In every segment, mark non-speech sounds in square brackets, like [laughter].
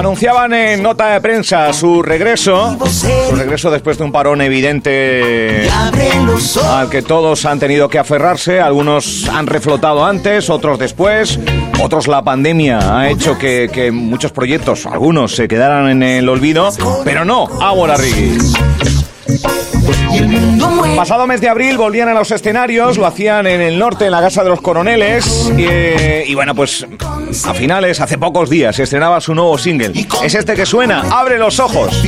Anunciaban en nota de prensa su regreso, su regreso después de un parón evidente al que todos han tenido que aferrarse, algunos han reflotado antes, otros después, otros la pandemia ha hecho que, muchos proyectos, algunos se quedaran en el olvido, pero no, Ágora Rigui. Pasado mes de abril volvían a los escenarios, lo hacían en el norte, en la Casa de los Coroneles. Y, bueno, pues a finales, hace pocos días, estrenaba su nuevo single. Es este que suena, Abre los ojos.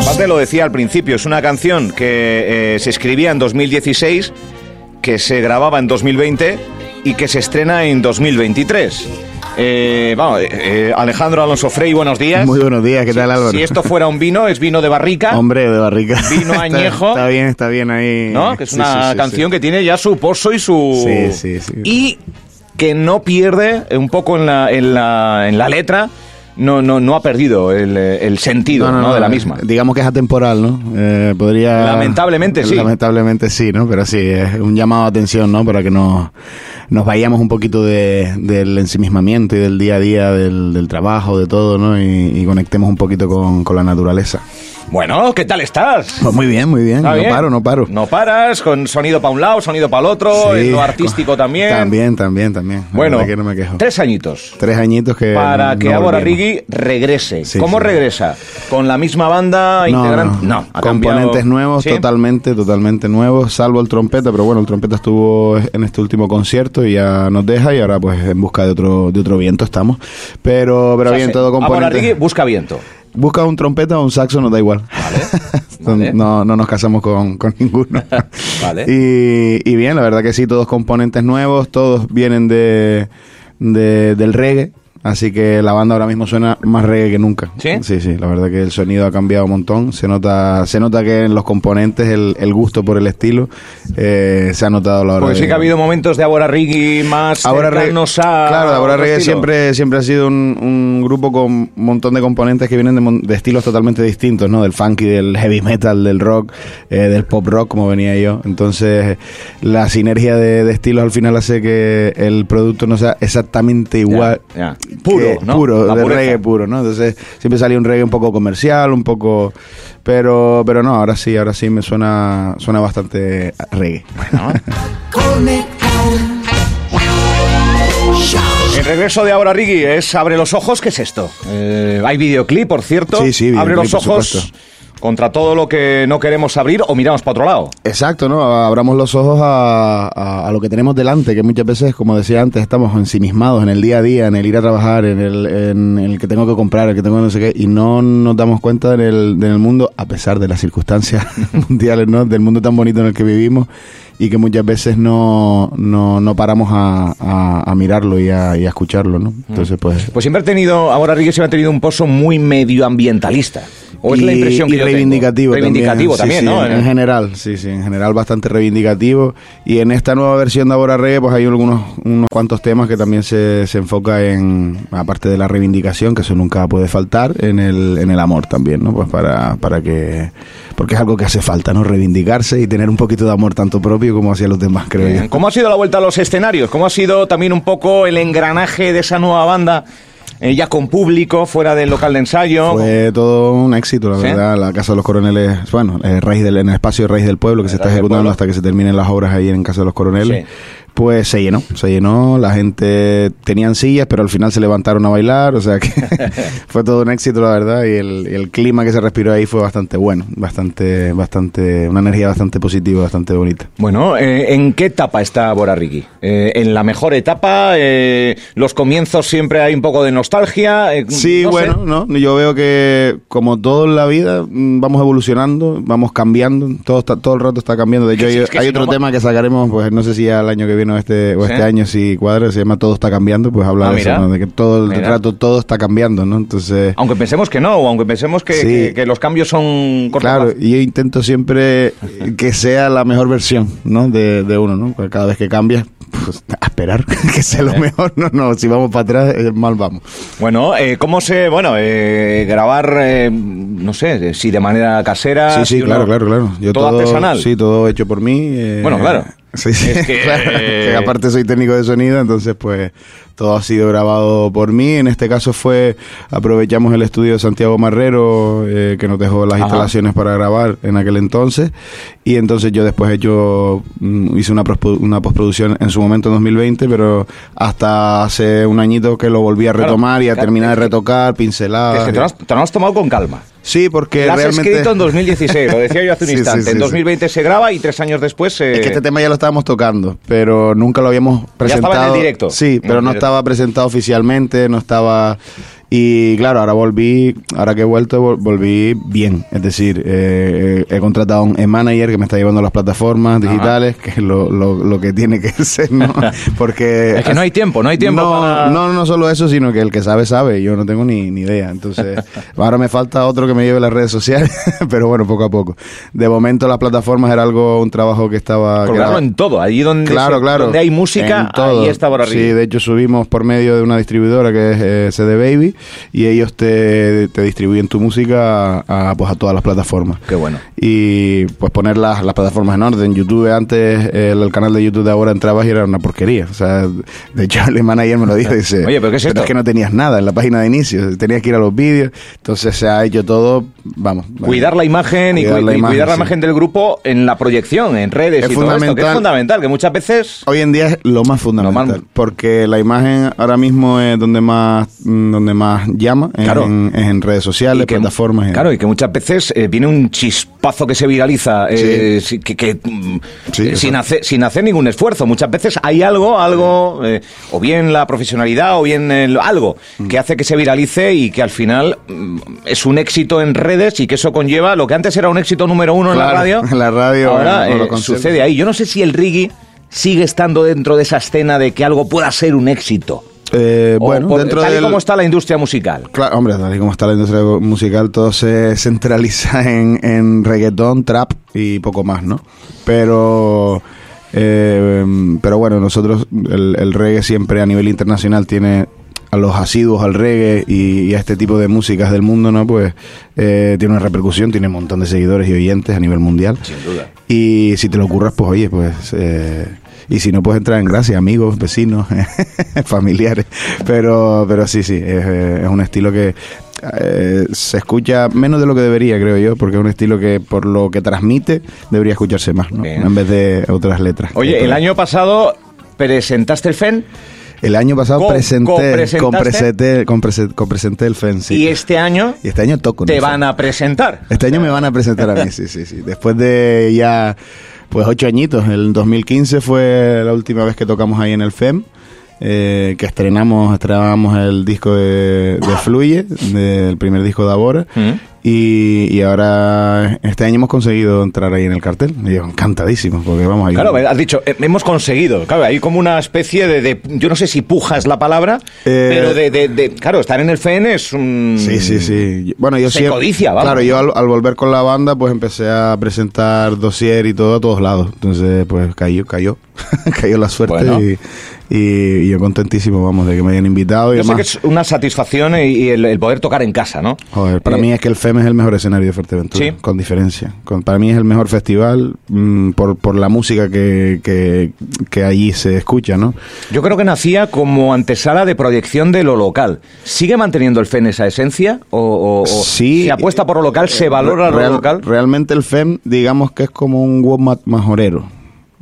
Aparte lo decía al principio, es una canción que eh, se escribía en 2016, que se grababa en 2020 y que se estrena en 2023. Eh, vamos, eh, Alejandro Alonso Frey, buenos días. Muy buenos días, ¿qué tal Álvaro? Si esto fuera un vino, es vino de barrica. Hombre, de barrica. Vino [laughs] añejo. está, bien, está bien ahí. ¿No? Que es una canción que tiene ya su pozo y su... Sí, sí, sí. Y que no pierde un poco en la, en la, en la letra no, no, no ha perdido el, el sentido de la misma. Digamos que es atemporal, ¿no? Eh, podría... Lamentablemente sí. Lamentablemente sí, ¿no? Pero sí, es un llamado de atención, ¿no? Para que nos, nos vayamos un poquito de, del ensimismamiento y del día a día, del, del trabajo, de todo, ¿no? Y, conectemos un poquito con, con la naturaleza. Bueno, ¿qué tal estás? Pues muy bien, muy bien. No paro, no paro. No paras, con sonido para un lado, sonido para el otro, en lo artístico también. También, también, también. Bueno, tres añitos. Tres añitos que. Para que Ágora Rigui regrese. ¿Cómo regresa? ¿Con la misma banda integrante? No, componentes nuevos, totalmente, totalmente nuevos, salvo el trompeta, pero bueno, el trompeta estuvo en este último concierto y ya nos deja y ahora pues en busca de otro, de otro viento estamos. Pero, pero bien, todo componente. Busca viento busca un trompeta o un saxo, nos da igual. [laughs] no, no nos casamos con, ninguno. [laughs] vale. Y, bien, la verdad que sí, todos componentes nuevos, todos vienen de, de del reggae. Así que la banda ahora mismo suena más reggae que nunca. ¿Sí? Sí, sí. La verdad que el sonido ha cambiado un montón. Se nota, se nota que en los componentes el, el gusto por el estilo eh, se ha notado a la hora Porque sí que ha habido momentos de Abora Riggy más Ahora cercanos a... Claro, Abora Reggae siempre, siempre ha sido un, un, grupo con un montón de componentes que vienen de, estilos totalmente distintos, ¿no? Del funky, del heavy metal, del rock, eh, del pop rock, como venía yo. Entonces, la sinergia de, estilos al final hace que el producto no sea exactamente igual puro, ¿no? Puro, de reggae puro, ¿no? Entonces siempre salía un reggae un poco comercial, un poco... Pero, pero no, ahora sí, ahora sí me suena, suena bastante reggae. Bueno. El regreso de Ahora Riggy es Abre los ojos, ¿qué es esto? Eh, hay videoclip, por cierto. Sí, sí, Abre los ojos contra todo lo que no queremos abrir o miramos para otro lado. Exacto, ¿no? Abramos los ojos a, lo que tenemos delante, que muchas veces, como decía antes, estamos ensimismados en el día a día, en el ir a trabajar, en el, en el que tengo que comprar, el que tengo no sé qué, y no nos damos cuenta en el, el mundo, a pesar de las circunstancias [laughs] mundiales, ¿no? Del mundo tan bonito en el que vivimos y que muchas veces no, no, no paramos a, a, mirarlo y a, y a, escucharlo, ¿no? Entonces, pues... Pues siempre ha tenido, ahora Ríguez siempre ha tenido un pozo muy medioambientalista. ¿O es la impresión que y reivindicativo, reivindicativo también, ¿no? en general, sí, sí, en general bastante reivindicativo. Y en esta nueva versión de Ahora Reggae, pues hay algunos unos cuantos temas que también se, se enfoca en, aparte de la reivindicación, que eso nunca puede faltar, en el, en el amor también, ¿no? Pues para, para que porque es algo que hace falta, ¿no? Reivindicarse y tener un poquito de amor tanto propio como hacia los demás, creo yo. ¿Cómo ha sido la vuelta a los escenarios? ¿Cómo ha sido también un poco el engranaje de esa nueva banda? Eh, ya con público, fuera del local de ensayo. Fue todo un éxito, la verdad. La Casa de los Coroneles, bueno, eh, del, en el espacio Raíz del Pueblo, que se está ejecutando hasta que se terminen las obras ahí en Casa de los Coroneles pues se llenó, se llenó, la gente tenían sillas, pero al final se levantaron a bailar, o sea que [laughs] fue todo un éxito, la verdad, y el, clima que se respiró ahí fue bastante bueno, bastante, bastante, una energía bastante positiva, bastante bonita. Bueno, eh, ¿en qué etapa está Bora Ricky? Eh, ¿En la mejor etapa? Eh, ¿Los comienzos siempre hay un poco de nostalgia? sí, bueno, no, yo veo que como todo en la vida mm, vamos evolucionando, vamos cambiando, todo está, todo el rato está cambiando. De hecho, hay, otro tema que sacaremos, pues no sé si al año que viene este, o este año, si cuadra, se llama Todo está cambiando, pues habla ah, de eso, de que todo el rato todo está cambiando, ¿no? Entonces... Aunque pensemos que no, o aunque pensemos que, que, los cambios son Claro, y yo intento siempre que sea la mejor versión, ¿no? De, de uno, ¿no? Porque cada vez que cambias, pues a esperar [laughs] que sea lo mejor. No, no, si vamos para atrás, eh, mal vamos. Bueno, eh, ¿cómo se, bueno, eh, grabar, eh, no sé, si de manera casera? Sí, sí, claro, claro, claro. Yo ¿Todo, artesanal? Sí, todo hecho por mí. bueno, claro. Sí, sí. [laughs] que, aparte soy técnico de sonido, entonces pues todo ha sido grabado por mí. En este caso fue, aprovechamos el estudio de Santiago Marrero, eh, que nos dejó las instalaciones para grabar en aquel entonces. Y entonces yo después he hecho, mm, hice una, una postproducción en su momento en 2020, pero hasta hace un añito que lo volví a retomar y a terminar de retocar, pinceladas. Es que te lo, has, tomado con calma. Sí, porque lo has escrito en [laughs] 2016, lo decía yo hace un instante. en 2020 se graba y tres años después se... Es que este tema ya lo estábamos tocando, pero nunca lo habíamos presentado. Ya estaba en el directo. Sí, pero no estaba presentado oficialmente, no estaba... Y claro, ahora volví, ahora que he vuelto, volví bien. Es decir, eh, he contratado a un manager que me está llevando a las plataformas digitales, que es lo, lo, que tiene que [laughs] ser, ¿no? [laughs] Porque... es que no hay tiempo, no hay tiempo no, No, no solo eso, sino que el que sabe, sabe. Yo no tengo ni, ni idea. Entonces, [laughs] ahora me falta otro que me lleve las redes sociales, pero bueno, poco a poco. De momento las plataformas era algo, un trabajo que estaba... Claro, en todo. Allí donde, claro, claro, donde hay música, ahí está por arriba. Sí, de hecho subimos por medio de una distribuidora que es eh, CD Baby y ellos te, te distribuyen tu música a, pues a todas las plataformas. Qué bueno. Y pues poner las, las plataformas en orden. YouTube antes, el, canal de YouTube de ahora entrabas y era una porquería. O sea, de hecho [laughs] el ayer me lo dijo, dice, Oye, pero ¿qué es, esto? es que no tenías nada en la página de inicio, tenías que ir a los vídeos. Entonces se ha hecho todo, vamos. Cuidar la imagen y, cuidar, la imagen, del grupo en la proyección, en redes es y fundamental, todo esto, que es fundamental, que muchas veces... Hoy en día es lo más fundamental, porque la imagen ahora mismo es donde más, donde más llama en, en, redes sociales, plataformas. Claro, y que muchas veces eh, viene un chispazo que se viraliza eh, que, mm, sin, hacer, sin hacer ningún esfuerzo. Muchas veces hay algo, algo, eh, o bien la profesionalidad, o bien algo, mm. que hace que se viralice y que al final mm, es un éxito en redes y que eso conlleva lo que antes era un éxito número uno en la radio. [laughs] En la radio ahora sucede ahí. Yo no sé si el reggae sigue estando dentro de esa escena de que algo pueda ser un éxito. Eh, bueno, dentro tal y como está la industria musical. Claro, hombre, tal y como está la industria musical, todo se [laughs] centraliza en, en reggaetón, trap y poco más, ¿no? Pero... Eh, pero bueno, nosotros, el, reggae siempre a nivel internacional tiene a los asiduos al reggae y, a este tipo de músicas del mundo, ¿no? Pues eh, tiene una repercusión, tiene un montón de seguidores y oyentes a nivel mundial. Sin duda. Y si te lo ocurras, pues oye, pues eh, y si no puedes entrar en gracia, amigos, vecinos, [laughs] familiares. Pero, pero sí, sí, es, es un estilo que eh, se escucha menos de lo que debería, creo yo, porque es un estilo que por lo que transmite debería escucharse más, ¿no? En vez de otras letras. Oye, el año pasado presentaste el FEN. El año pasado presenté, con presenté, con presenté el FEN, sí. ¿Y este año? Y este año toco. ¿Te van a presentar? Este año me van a presentar a mí, sí, sí, sí. Después de ya pues ocho añitos. El 2015 fue la última vez que tocamos ahí en el FEM. Eh, que estrenamos, estrenamos el disco de, de Fluye, del primer disco de Abora, mm. Y, ahora, este año hemos conseguido entrar ahí en el cartel. Y yo, encantadísimo, porque vamos ahí. Claro, has dicho, eh, hemos conseguido. Claro, hay como una especie de, yo no sé si puja es la palabra, eh, pero de, de, claro, estar en el FN es un... Sí, sí, sí. Bueno, yo Se codicia, vamos. Claro, yo al, volver con la banda, pues empecé a presentar dossier y todo a todos lados. Entonces, pues cayó, cayó. [laughs] cayó la suerte y y, yo contentísimo, vamos, de que me hayan invitado. Y yo sé que es una satisfacción y, el, poder tocar en casa, ¿no? Joder, para eh, mí es que el FEM es el mejor escenario de Fuerteventura, ¿sí? con diferencia. Con, para mí es el mejor festival mm, por, por la música que, que, allí se escucha, ¿no? Yo creo que nacía como antesala de proyección de lo local. ¿Sigue manteniendo el FEM esa esencia? ¿O, sí, se apuesta por lo local, se valora lo local? Realmente el FEM, digamos que es como un WOMAT majorero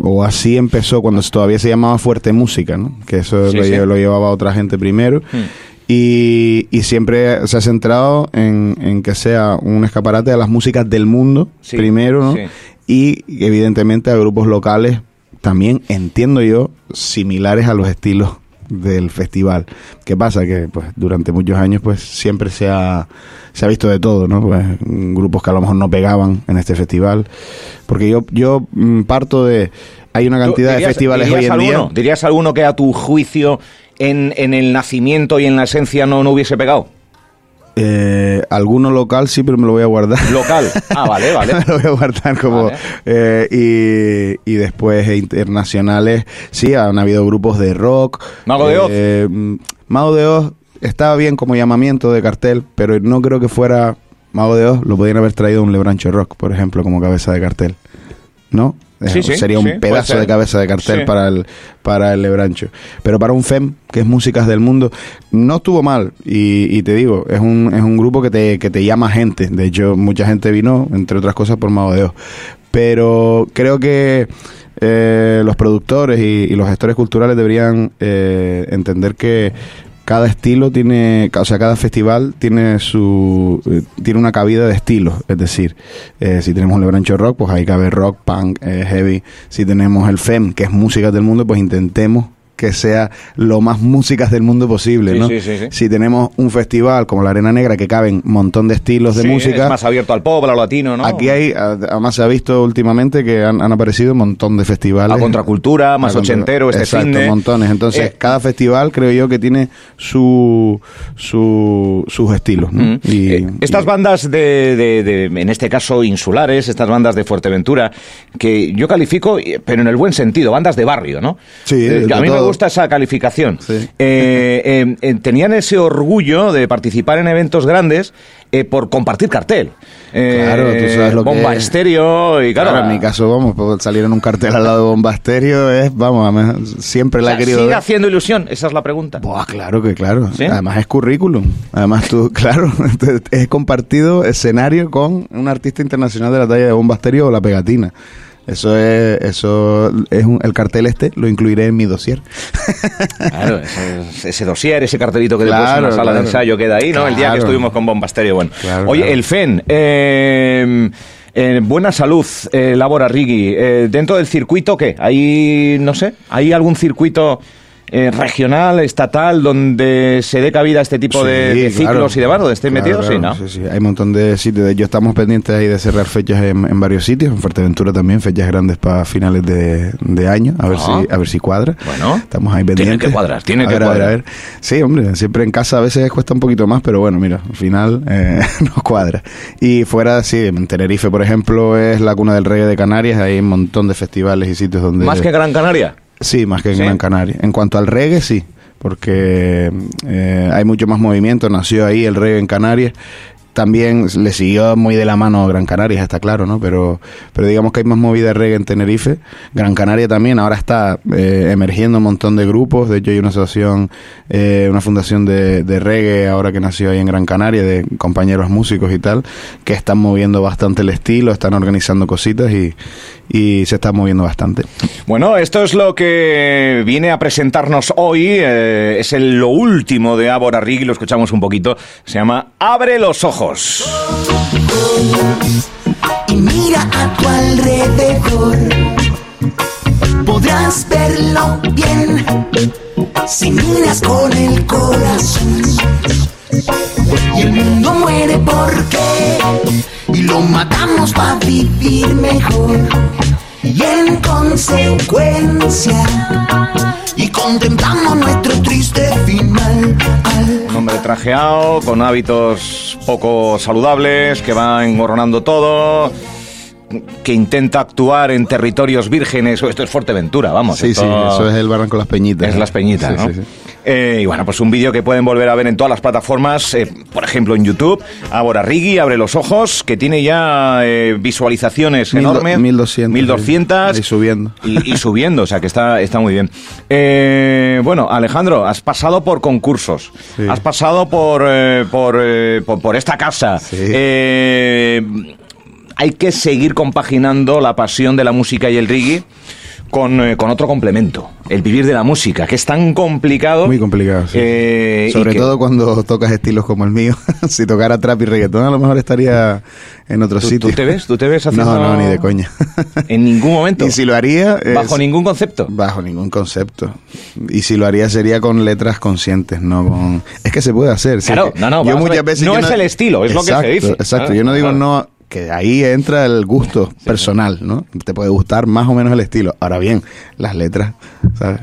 o así empezó cuando todavía se llamaba Fuerte Música, ¿no? que eso lo, llevaba otra gente primero. Hmm. Y, siempre se ha centrado en, que sea un escaparate a las músicas del mundo, primero, ¿no? Y evidentemente a grupos locales también, entiendo yo, similares a los estilos del festival. ¿Qué pasa? Que pues durante muchos años pues siempre se ha, se ha visto de todo, ¿no? Pues, grupos que a lo mejor no pegaban en este festival. Porque yo, yo mm, parto de... Hay una cantidad de festivales hoy en día... ¿Dirías alguno que a tu juicio en, en el nacimiento y en la esencia no, no hubiese pegado? Eh, alguno local sí, pero me lo voy a guardar. Local. [laughs] Ah, vale, vale. me lo voy a guardar como. Eh, y, y, después internacionales, sí, han habido grupos de rock. Mago de Oz. Eh, Mago de Oz estaba bien como llamamiento de cartel, pero no creo que fuera Mago de Oz. Lo podrían haber traído un Lebrancho Rock, por ejemplo, como cabeza de cartel. ¿No? Sería un pedazo de cabeza de cartel para el para el Lebrancho. Pero para un FEM, que es Músicas del Mundo, no estuvo mal. Y, te digo, es un, es un grupo que te, que te llama gente. De hecho, mucha gente vino, entre otras cosas, por Mago de Oz. Pero creo que eh, los productores y, los gestores culturales deberían eh, entender que cada estilo tiene, o sea, cada festival tiene su eh, tiene una cabida de estilos, es decir, si tenemos un Lebrancho Rock, pues ahí cabe rock, punk, heavy. Si tenemos el FEM, que es música del mundo, pues intentemos que sea lo más músicas del mundo posible, ¿no? si tenemos un festival como la Arena Negra que caben un montón de estilos de música, es más abierto al pop, al latino, ¿no? Aquí hay, además se ha visto últimamente que han, aparecido un montón de festivales. A contracultura, más ochentero, este Exacto, montones. Entonces, eh, cada festival creo yo que tiene su, su sus estilos. ¿no? y, eh, estas bandas de, de, en este caso, insulares, estas bandas de Fuerteventura, que yo califico, pero en el buen sentido, bandas de barrio, ¿no? Sí, eh, a mí me gusta esa calificación. Eh, eh, eh, tenían ese orgullo de participar en eventos grandes por compartir cartel. claro, tú sabes lo Bomba Estéreo y claro, En mi caso, vamos, pues, salir en un cartel al lado de Bomba Estéreo es, vamos, siempre la he querido ¿Sigue haciendo ilusión? Esa es la pregunta. Buah, claro que claro. Además es currículum. Además tú, [laughs] claro, es compartido escenario con un artista internacional de la talla de Bomba Estéreo o La Pegatina. Eso es, eso es el cartel este, lo incluiré en mi dossier. [laughs] Claro, ese, dossier, ese cartelito que después en la sala de ensayo queda ahí, ¿no? El día que estuvimos con Bombasterio. Bueno, oye, el FEN, eh, eh, buena salud, eh, Labora Rigi. Eh, dentro del circuito, ¿qué? ¿Hay, no sé, hay algún circuito eh, regional, estatal, donde se dé cabida a este tipo de, ciclos y de barro, de estés metido, sí, ¿no? Sí, sí, hay un montón de sitios. De hecho, estamos pendientes ahí de cerrar fechas en, varios sitios, en Fuerteventura también, fechas grandes para finales de, año, a ver si a ver si cuadra. Bueno, estamos ahí pendientes. Tiene que cuadrar, tiene que cuadrar. A ver, Sí, hombre, siempre en casa a veces cuesta un poquito más, pero bueno, mira, al final eh, [laughs] nos cuadra. Y fuera, sí, en Tenerife, por ejemplo, es la cuna del reggae de Canarias, hay un montón de festivales y sitios donde... ¿Más que Gran Canaria? Sí, más que en Gran Canaria. En cuanto al reggae, sí, porque eh, hay mucho más movimiento. Nació ahí el reggae en Canarias también le siguió muy de la mano Gran Canaria, está claro, ¿no? Pero, pero digamos que hay más movida de reggae en Tenerife. Gran Canaria también, ahora está eh, emergiendo un montón de grupos. De hecho, hay una asociación, eh, una fundación de, de, reggae ahora que nació ahí en Gran Canaria, de compañeros músicos y tal, que están moviendo bastante el estilo, están organizando cositas y, y se está moviendo bastante. Bueno, esto es lo que viene a presentarnos hoy. Eh, es el, lo último de Ábora Rigg, lo escuchamos un poquito. Se llama Abre los ojos. Y mira a tu alrededor, podrás verlo bien si miras con el corazón. Y el mundo muere porque y lo matamos para vivir mejor. Y en consecuencia, y contemplamos nuestro triste final. Un hombre trajeado, con hábitos poco saludables, que va engorronando todo que intenta actuar en territorios vírgenes, o esto es Fuerteventura, vamos. Sí, sí, eso es el Barranco Las Peñitas. Es Las Peñitas, ¿no? Eh, y bueno, pues un vídeo que pueden volver a ver en todas las plataformas, eh, por ejemplo en YouTube. Ahora Rigi abre los ojos, que tiene ya eh, visualizaciones enormes. 1200. 1200. Y subiendo. Y, subiendo, o sea que está, está muy bien. bueno, Alejandro, has pasado por concursos, has pasado por, por, por, esta casa. hay que seguir compaginando la pasión de la música y el Rigi con, eh, con, otro complemento, el vivir de la música, que es tan complicado. Muy complicado, sí. Eh, Sobre todo cuando tocas estilos como el mío. [laughs] si tocara trap y reggaetón, a lo mejor estaría en otro sitio. ¿Tú te ves? ¿Tú te ves [laughs] haciendo...? No, no, ni de coña. ¿En ningún momento? [laughs] Y si lo haría... ¿Bajo ningún concepto? Bajo ningún concepto. Y si lo haría sería con letras conscientes, no con... Es que se puede hacer. Claro, no, no. Yo muchas veces no es el estilo, es lo que se dice. Exacto, yo no digo no que ahí entra el gusto personal, ¿no? Te puede gustar más o menos el estilo. Ahora bien, las letras, ¿sabes?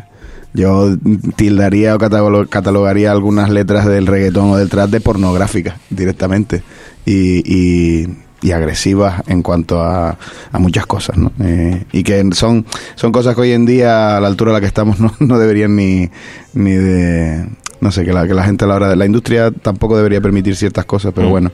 Yo tildaría o catalogaría algunas letras del reggaetón o del trap de pornográficas directamente y, y, agresivas en cuanto a, a muchas cosas, ¿no? Eh, y que son, son cosas que hoy en día, a la altura a la que estamos, [laughs] no, no deberían ni, ni de... No sé, que la, que la gente a la hora de la industria tampoco debería permitir ciertas cosas, pero mm. bueno.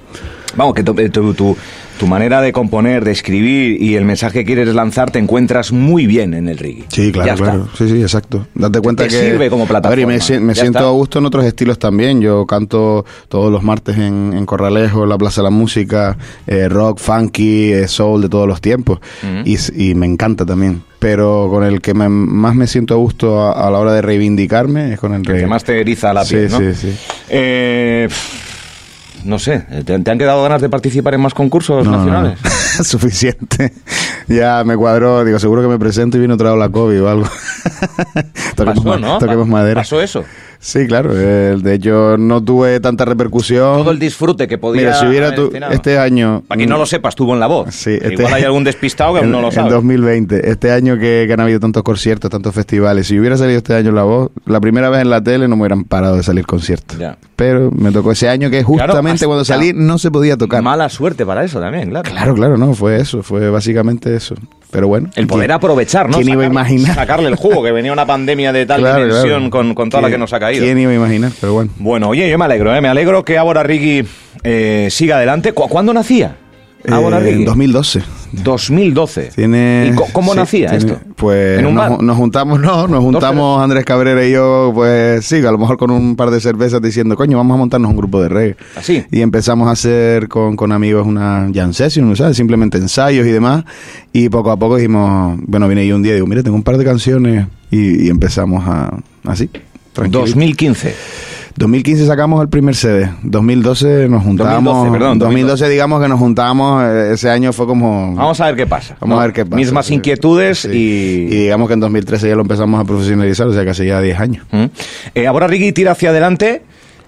Vamos, que tu, tu, tu- tu manera de componer, de escribir y el mensaje que quieres lanzar te encuentras muy bien en el reggae. Sí, claro, claro. Sí, sí, exacto. Date cuenta Te que. sirve como A ver, y plataforma. me, me siento está. a gusto en otros estilos también. Yo canto todos los martes en, en Corralejo, en la Plaza de la Música, eh, rock, funky, eh, soul de todos los tiempos. y, s- y me encanta también. Pero con el que me- más me siento a gusto a, a la hora de reivindicarme es con el El que más te eriza la Sí, piel, ¿no? sí, sí. Eh, no sé, ¿te, te han quedado ganas de participar en más concursos No, nacionales? no. [laughs] suficiente. Ya me cuadró, digo, seguro que me presento y viene otra vez la COVID o algo. [laughs] toquemos, Pasó, ¿no? toquemos madera. Pasó eso. Sí, claro. eh, de hecho, no tuve tanta repercusión. Todo el disfrute que podía Mira, si hubiera tu- este año... Para quien no lo sepa, estuvo en la voz. Sí, este- Igual hay algún [laughs] despistado que aún en, no lo en sabe. 2020, este año que, que han habido tantos conciertos, tantos festivales, si hubiera salido este año en La Voz, la primera vez en la tele no me hubieran parado de salir conciertos. Ya. Pero me tocó ese año que justamente hasta- cuando salí no se podía tocar. Mala suerte para eso también, claro. Claro, claro, no, fue eso, fue básicamente eso. Pero bueno. El poder ¿quién- aprovechar, ¿no? ¿Quién iba a imaginar? Sacarle el jugo, que venía una pandemia de tal Claro, dimensión claro. Con, con toda la ¿Quién- que nos ha caído. ¿Quién iba a imaginar? Pero bueno. Bueno, oye, yo me alegro, ¿eh? me alegro que Ábora Rigui eh, siga adelante. ¿Cu- ¿Cuándo nacía? Ábora Eh, en 2012. 2012. Tiene, ¿Y co- cómo sí, nacía tiene- esto? Pues ¿En un nos, bar? nos juntamos, no, nos juntamos Andrés Cabrera y yo, pues sí, a lo mejor con un par de cervezas diciendo, coño, vamos a montarnos un grupo de reggae. ¿Así? Y empezamos a hacer con, con amigos una jam session, ¿sabes? Simplemente ensayos y demás. Y poco a poco dijimos, bueno, vine yo un día y digo, mira, tengo un par de canciones. Y, y empezamos a, así. tranquilito. 2015. 2015 sacamos el primer CD. 2012 nos juntamos. 2012, perdón, 2012 digamos que nos juntamos. eh, Ese año fue como. Vamos a ver qué pasa. Vamos ¿no? a ver qué pasa. Mismas Sí. inquietudes Sí. y... Y digamos que en 2013 ya lo empezamos a profesionalizar, o sea hace ya 10 años. ¿Mm? Eh, Ábora Rigui tira hacia adelante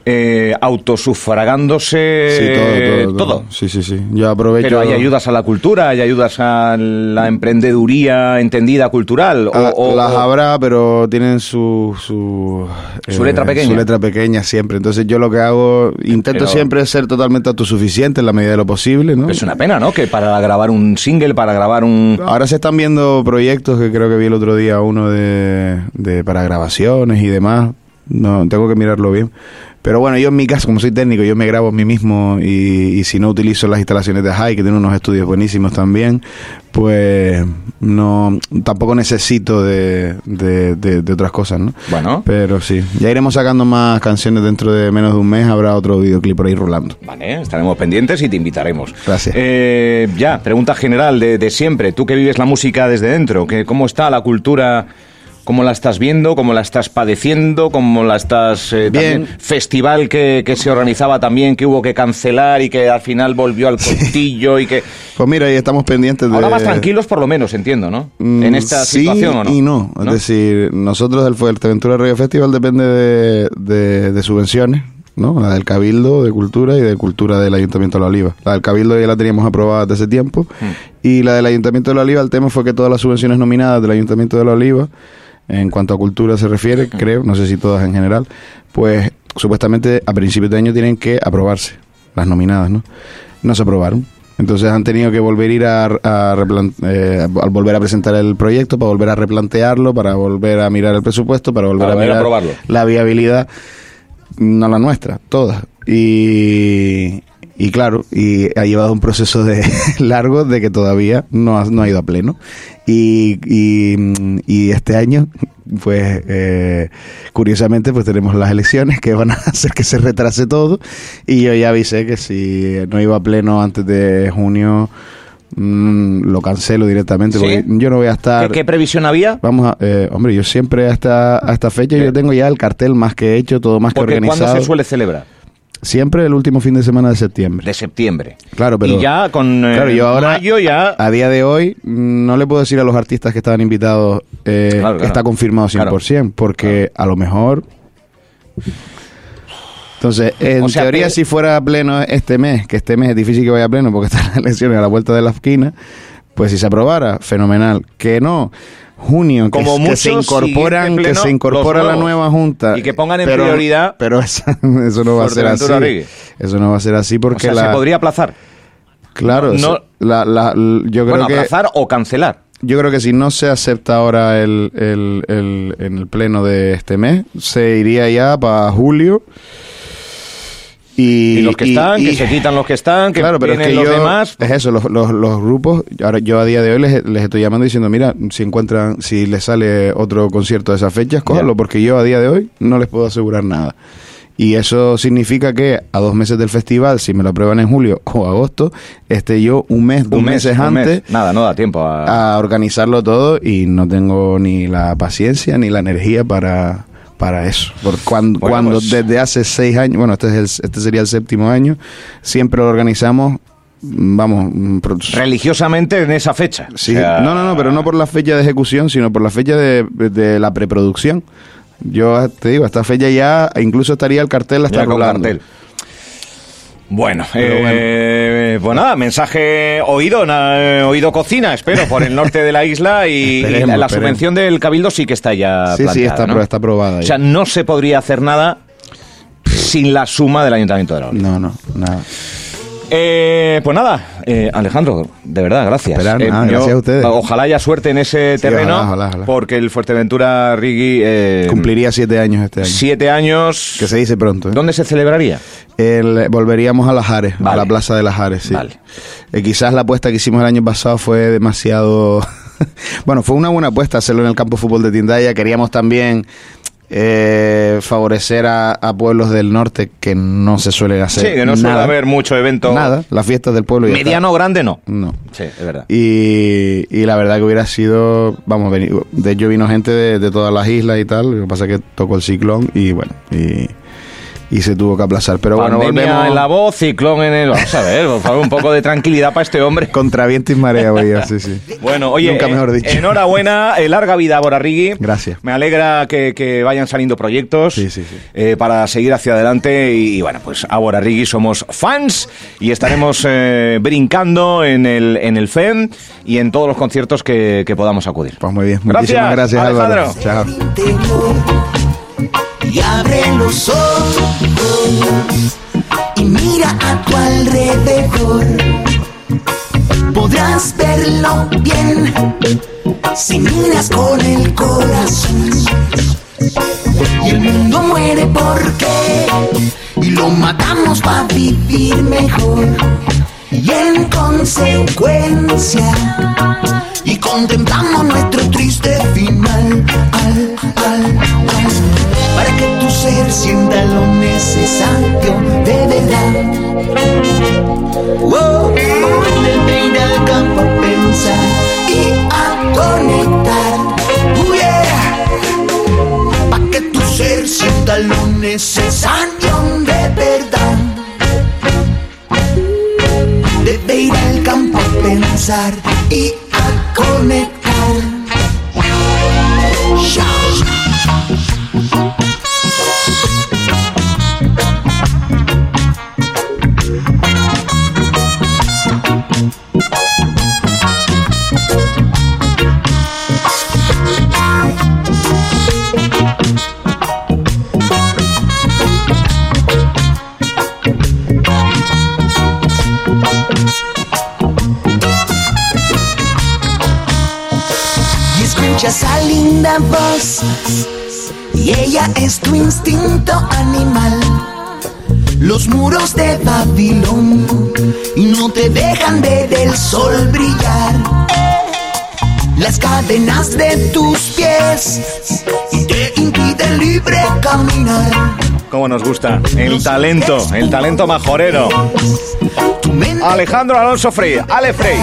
eh, autosufragándose Sí, todo, todo, todo. Sí, sí, sí. Yo aprovecho. Pero hay ayudas a la cultura, hay ayudas a la emprendeduría entendida cultural. o- o- las habrá, pero tienen su su, eh, Su letra pequeña. Su letra pequeña siempre. Entonces yo lo que hago, intento Pero- siempre ser totalmente autosuficiente en la medida de lo posible, ¿no? Es una pena, ¿no? Que para grabar un single, para grabar un... Ahora se están viendo proyectos que creo que vi el otro día uno de, de para grabaciones y demás. No, tengo que mirarlo bien. Pero bueno, yo en mi caso, como soy técnico, yo me grabo a mí mismo y, y si no utilizo las instalaciones de High, que tiene unos estudios buenísimos también, pues no tampoco necesito de, de, de- de otras cosas, ¿no? Bueno. Pero sí, ya iremos sacando más canciones dentro de menos de un mes, habrá otro videoclip por ahí rolando. Vale, estaremos pendientes y te invitaremos. Gracias. Eh, ya, pregunta general de, de siempre. Tú que vives la música desde dentro, que ¿cómo está la cultura? ¿Cómo la estás viendo? ¿Cómo la estás padeciendo? ¿Cómo la estás... eh, Bien. también? Festival que, que se organizaba también, que hubo que cancelar y que al final volvió al cortillo y que... Pues mira, ahí estamos pendientes de... Ahora más tranquilos por lo menos, entiendo, ¿no? Mm, En esta sí situación, ¿o no? y no. Es decir, nosotros del Fuerteventura Radio Festival depende de, de- de subvenciones, ¿no? La del Cabildo de Cultura y de Cultura del Ayuntamiento de La Oliva. La del Cabildo ya la teníamos aprobada desde hace tiempo. Mm. Y la del Ayuntamiento de La Oliva, el tema fue que todas las subvenciones nominadas del Ayuntamiento de La Oliva, en cuanto a cultura se refiere, creo, no sé si todas en general, pues supuestamente a principios de año tienen que aprobarse las nominadas, ¿no? No se aprobaron. Entonces han tenido que volver a ir a, a eh, a volver a presentar el proyecto, para volver a replantearlo, para volver a mirar el presupuesto, para volver a a mirar aprobarlo. la viabilidad, no la nuestra, todas. Y, y claro, y ha llevado un proceso de [laughs] largo de que todavía no ha, no ha ido a pleno. Y, y, mm, y este año, pues eh, curiosamente, pues tenemos las elecciones que van a [laughs] hacer que se retrase todo. Y yo ya avisé que si no iba a pleno antes de junio, mm, lo cancelo directamente. ¿Sí? Porque yo no voy a ¿Qué, estar. qué previsión había? Vamos a, eh, hombre, yo siempre hasta, a esta fecha yo tengo ya el cartel más que hecho, todo más que Porque ¿cuándo organizado. se suele celebrar? Siempre el último fin de semana de septiembre. De septiembre. Claro, pero Y ya con eh, claro, yo ahora mayo ya... a día de hoy mm, no le puedo decir a los artistas que estaban invitados eh, Claro, claro. está confirmado 100%, porque a lo mejor entonces, en O sea, teoría, que- si fuera pleno este mes, que este mes es difícil que vaya a pleno porque [laughs] están las elecciones a la vuelta de la esquina, pues si se aprobara, fenomenal. Que no, junio, que, se incorporan, siguiente que pleno, se incorpora la nueva junta. Y que pongan en pero- prioridad Pero eso, [laughs] eso no va a ser así. Eso no va a ser así O porque sea, la... se podría aplazar. Claro, No- se- la- la- l- yo creo Bueno, que... aplazar o cancelar. Yo creo que si no se acepta ahora el, el- el- en el pleno de este mes, se iría ya para julio Y, los que están, que se quitan los que están, que claro, pero es que los yo- demás. Es eso, los, los, los grupos, ahora yo a día de hoy les, les estoy llamando diciendo, mira, si encuentran, si les sale otro concierto de esas fechas, cójanlo, Ya. porque yo a día de hoy no les puedo asegurar nada. Y eso significa que a dos meses del festival, si me lo aprueban en julio o agosto, esté yo un mes, dos Un mes, meses un mes. antes Nada, no da tiempo a... a organizarlo todo y no tengo ni la paciencia ni la energía para, para eso. Por cuando, Bueno, cuando pues- desde hace seis años, bueno, este, es el, este sería el séptimo año, siempre lo organizamos, mm, vamos, mm, religiosamente en esa fecha. sí, O sea, no, no, no, pero no por la fecha de ejecución, sino por la fecha de, de la preproducción. Yo te digo, esta fecha ya incluso estaría el cartel hasta ya con rolando. cartel. Bueno, eh, pues nada, mensaje oído, na- oído cocina, espero, por el norte de la isla y, la subvención del Cabildo sí que está ya Sí, sí, está, está aprobada. O sea, no se podría hacer nada sin la suma del Ayuntamiento de la no, no, nada. Eh, pues nada, eh, Alejandro, de verdad, gracias. Eh, gracias a ustedes. Ojalá haya suerte en ese Sí, terreno, ojalá, ojalá, ojalá. porque el Fuerteventura Rigui eh, Cumpliría siete años este año. siete años. Que se dice pronto. ¿Dónde se celebraría? El- volveríamos a Las Ares, Vale. a la plaza de Las Ares, sí. Vale. Quizás la apuesta que hicimos el año pasado fue demasiado... [laughs] bueno, fue una buena apuesta hacerlo en el campo de fútbol de Tindaya. Queríamos también eh, favorecer a, a pueblos del norte que no se suelen hacer Sí, que no suele nada. haber mucho evento. Nada, las fiestas del pueblo. y. Mediano o grande no. No. Sí, es verdad. Y, y la verdad que hubiera sido, vamos, de hecho vino gente de, de todas las islas y tal, lo que pasa es que tocó el ciclón y bueno, y, y se tuvo que aplazar. Pero bueno, Pandemia volvemos en la voz, ciclón en el... Vamos a ver, por favor, un poco de tranquilidad para este hombre. contra viento y marea, voy yo, sí, sí. Bueno, oye, Nunca eh, mejor dicho. enhorabuena, eh, larga vida a Borarrigui. Gracias. Me alegra que, que vayan saliendo proyectos Sí, sí, sí. eh, para seguir hacia adelante y, y bueno, pues a Borarrigui somos fans y estaremos eh, brincando en el, en el FEM y en todos los conciertos que, que podamos acudir. Pues muy bien, Gracias, muchísimas gracias Álvaro. Alejandro. Chao. Y abre los ojos y mira a tu alrededor. Podrás verlo bien si miras con el corazón. Y el mundo muere porque y lo matamos para vivir mejor. Y en consecuencia y contemplamos nuestro triste final al, al, ser sienta lo necesario de verdad. Debe ir al campo a pensar y a conectar. Oh, yeah. Pa' que tu ser sienta lo necesario de verdad. Debe ir al campo a pensar y a conectar. Y escuchas a linda voz y ella es tu instinto animal. Los muros de Babilón y no te dejan ver el sol brillar. Las cadenas de tus pies y te impiden libre caminar. ¿Cómo nos gusta? El talento, el talento majorero. Alejandro Alonso Frey, Ale Frey.